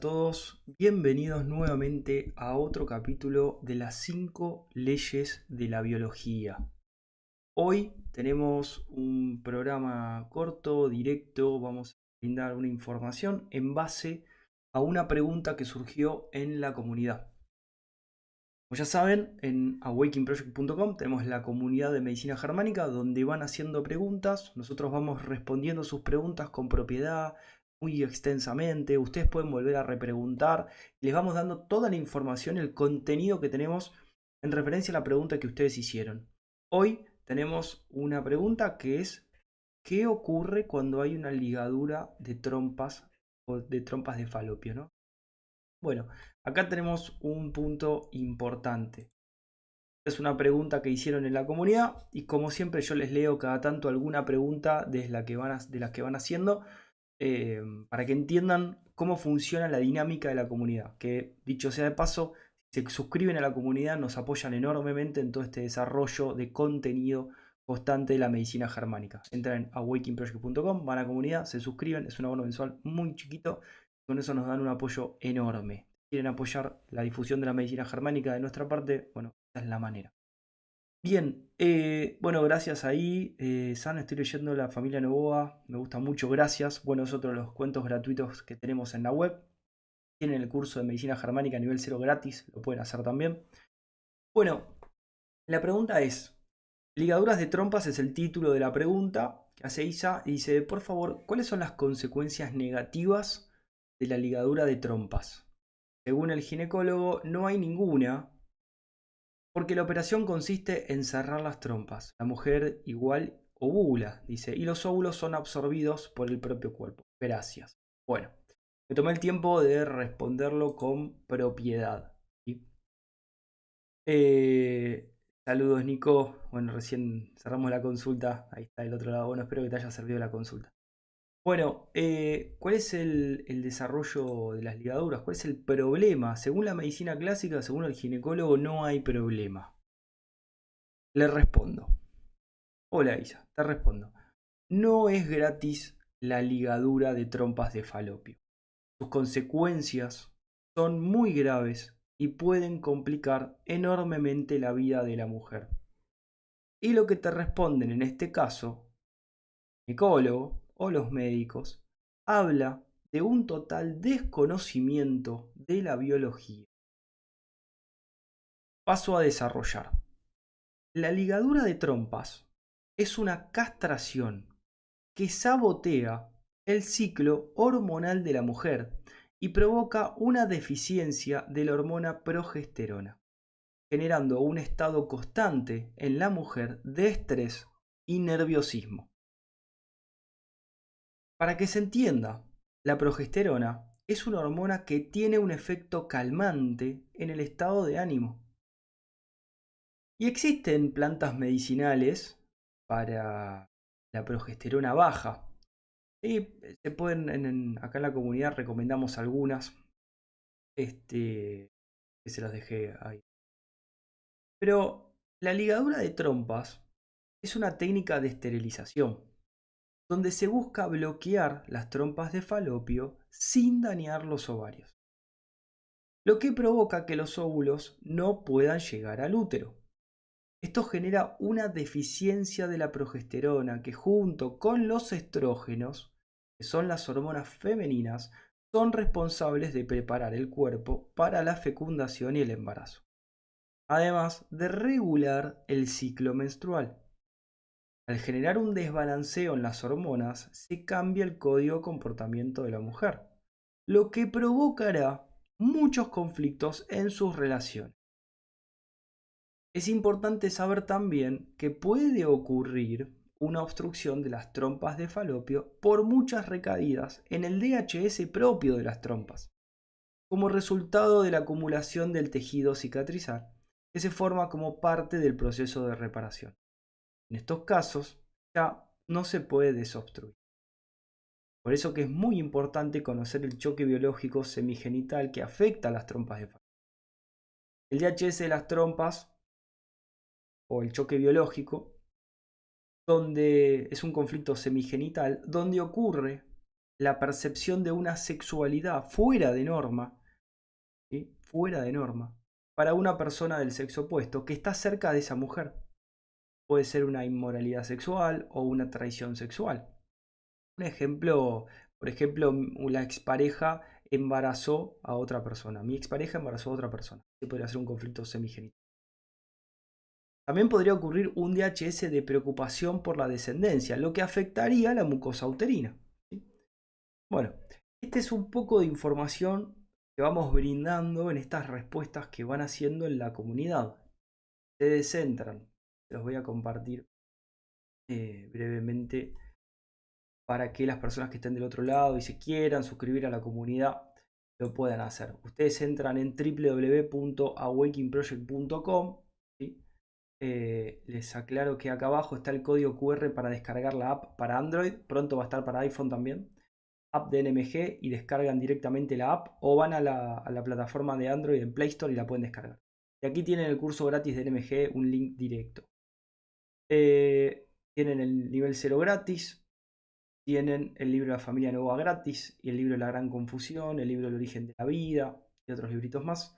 Todos, bienvenidos nuevamente a otro capítulo de las 5 leyes de la biología. Hoy tenemos un programa corto, directo, vamos a brindar una información en base a una pregunta que surgió en la comunidad. Como ya saben, en awakeningproject.com tenemos la comunidad de medicina germánica donde van haciendo preguntas, nosotros vamos respondiendo sus preguntas con propiedad, muy extensamente, ustedes pueden volver a repreguntar, les vamos dando toda la información, el contenido que tenemos en referencia a la pregunta que ustedes hicieron. Hoy tenemos una pregunta que es ¿qué ocurre cuando hay una ligadura de trompas o de trompas de falopio, ¿no? Bueno, acá tenemos un punto importante. Es una pregunta que hicieron en la comunidad y como siempre yo les leo cada tanto alguna pregunta de, la que van, de las que van haciendo eh, para que entiendan cómo funciona la dinámica de la comunidad. Que dicho sea de paso, si se suscriben a la comunidad nos apoyan enormemente en todo este desarrollo de contenido constante de la medicina germánica. Entran en awakingproject.com, van a la comunidad, se suscriben, es un abono mensual muy chiquito, con eso nos dan un apoyo enorme. Si quieren apoyar la difusión de la medicina germánica de nuestra parte, bueno, esta es la manera. Bien, eh, bueno, gracias ahí. Eh, San, estoy leyendo La familia Novoa, me gusta mucho, gracias. Bueno, es otro los cuentos gratuitos que tenemos en la web. Tienen el curso de medicina germánica a nivel cero gratis, lo pueden hacer también. Bueno, la pregunta es, ligaduras de trompas es el título de la pregunta que hace Isa y dice, por favor, ¿cuáles son las consecuencias negativas de la ligadura de trompas? Según el ginecólogo, no hay ninguna, porque la operación consiste en cerrar las trompas. La mujer igual ovula, dice, y los óvulos son absorbidos por el propio cuerpo. Gracias. Bueno, me tomé el tiempo de responderlo con propiedad. Eh, saludos, Nico. Bueno, recién cerramos la consulta. Ahí está el otro lado. Bueno, espero que te haya servido la consulta. Bueno, eh, ¿cuál es el, desarrollo de las ligaduras? ¿Cuál es el problema? Según la medicina clásica, según el ginecólogo, no hay problema. Le respondo. Hola Isa, te respondo. No es gratis la ligadura de trompas de falopio. Sus consecuencias son muy graves y pueden complicar enormemente la vida de la mujer. Y lo que te responden en este caso, ginecólogo, o los médicos, habla de un total desconocimiento de la biología. Paso a desarrollar. La ligadura de trompas es una castración que sabotea el ciclo hormonal de la mujer y provoca una deficiencia de la hormona progesterona, generando un estado constante en la mujer de estrés y nerviosismo. Para que se entienda, la progesterona es una hormona que tiene un efecto calmante en el estado de ánimo. Y existen plantas medicinales para la progesterona baja. Y se pueden, acá en la comunidad recomendamos algunas. Este, que se las dejé ahí. Pero la ligadura de trompas es una técnica de esterilización donde se busca bloquear las trompas de falopio sin dañar los ovarios, lo que provoca que los óvulos no puedan llegar al útero. Esto genera una deficiencia de la progesterona que junto con los estrógenos, que son las hormonas femeninas, son responsables de preparar el cuerpo para la fecundación y el embarazo, además de regular el ciclo menstrual. Al generar un desbalanceo en las hormonas, se cambia el código comportamiento de la mujer, lo que provocará muchos conflictos en sus relaciones. Es importante saber también que puede ocurrir una obstrucción de las trompas de falopio por muchas recaídas en el DHS propio de las trompas, como resultado de la acumulación del tejido cicatrizal, que se forma como parte del proceso de reparación. En estos casos ya no se puede desobstruir. Por eso que es muy importante conocer el choque biológico semigenital que afecta a las trompas de falopio. El DHS de las trompas o el choque biológico donde es un conflicto semigenital donde ocurre la percepción de una sexualidad fuera de norma, fuera de norma, para una persona del sexo opuesto que está cerca de esa mujer. Puede ser una inmoralidad sexual o una traición sexual. Un ejemplo, por ejemplo, la expareja embarazó a otra persona. Mi expareja embarazó a otra persona. Se podría ser un conflicto semigenital. También podría ocurrir un DHS de preocupación por la descendencia, lo que afectaría a la mucosa uterina. Bueno, esta es un poco de información que vamos brindando en estas respuestas que van haciendo en la comunidad. Se descentran. Los voy a compartir eh, brevemente para que las personas que estén del otro lado y se quieran suscribir a la comunidad lo puedan hacer. Ustedes entran en www.awakingproject.com. Eh, les aclaro que acá abajo está el código QR para descargar la app para Android. Pronto va a estar para iPhone también. App de NMG y descargan directamente la app o van a la, plataforma de Android en Play Store y la pueden descargar. Y aquí tienen el curso gratis de NMG, un link directo. Eh, tienen el nivel 0 gratis, tienen el libro La familia nueva gratis y el libro La gran confusión, el libro El origen de la vida y otros libritos más.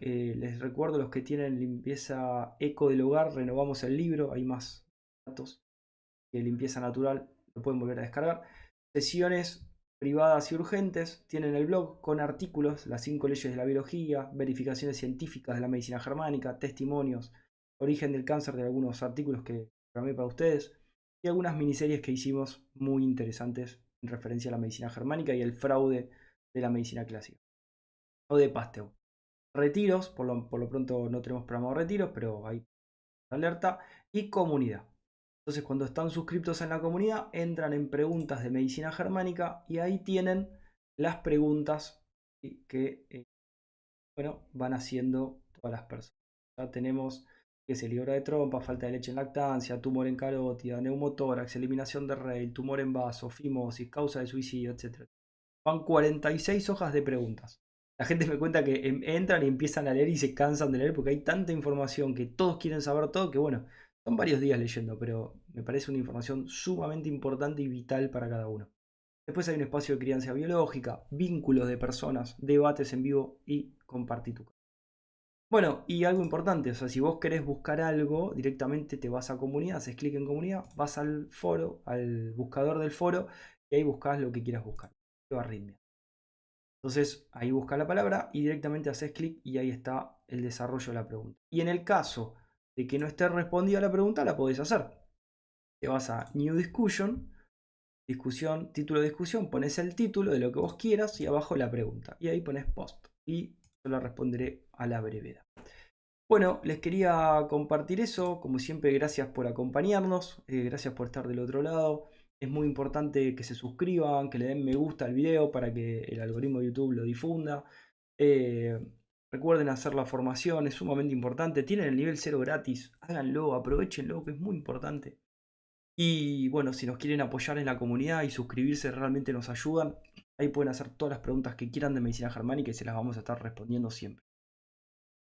Eh, les recuerdo los que tienen limpieza eco del hogar, renovamos el libro, hay más datos de limpieza natural, lo pueden volver a descargar. Sesiones privadas y urgentes, tienen el blog con artículos, las cinco leyes de la biología, verificaciones científicas de la medicina germánica, testimonios, origen del cáncer de algunos artículos que programé para ustedes, y algunas miniseries que hicimos muy interesantes en referencia a la medicina germánica y el fraude de la medicina clásica. O de Pasteur. Retiros, por lo, pronto no tenemos programa de retiros, pero hay alerta. Y comunidad. Entonces cuando están suscriptos en la comunidad, entran en preguntas de medicina germánica y ahí tienen las preguntas que eh, bueno, van haciendo todas las personas. Ya tenemos que se libra de trompa, falta de leche en lactancia, tumor en carótida, neumotórax, eliminación de rail, tumor en vaso, fimosis, causa de suicidio, etc. Van 46 hojas de preguntas. La gente me cuenta que em, entran y empiezan a leer y se cansan de leer porque hay tanta información que todos quieren saber todo que bueno, son varios días leyendo, pero me parece una información sumamente importante y vital para cada uno. Después hay un espacio de crianza biológica, vínculos de personas, debates en vivo y compartir tu bueno, y algo importante, o sea, si vos querés buscar algo, directamente te vas a comunidad, haces clic en comunidad, vas al foro, al buscador del foro, y ahí buscas lo que quieras buscar. Arritmia. Entonces ahí buscas la palabra y directamente haces clic y ahí está el desarrollo de la pregunta. Y en el caso de que no esté respondida la pregunta, la podés hacer. Te vas a New Discussion, discusión, título de discusión, pones el título de lo que vos quieras y abajo la pregunta. Y ahí pones post. Y yo la responderé a la brevedad. Bueno, les quería compartir eso. Como siempre, gracias por acompañarnos. Eh, gracias por estar del otro lado. Es muy importante que se suscriban, que le den me gusta al video para que el algoritmo de YouTube lo difunda. Eh, recuerden hacer la formación, es sumamente importante. Tienen el nivel 0 gratis, háganlo, aprovechenlo, que es muy importante. Y bueno, si nos quieren apoyar en la comunidad y suscribirse, realmente nos ayudan. Ahí pueden hacer todas las preguntas que quieran de medicina germánica y se las vamos a estar respondiendo siempre.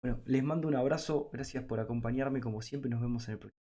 Bueno, les mando un abrazo, gracias por acompañarme como siempre, nos vemos en el próximo.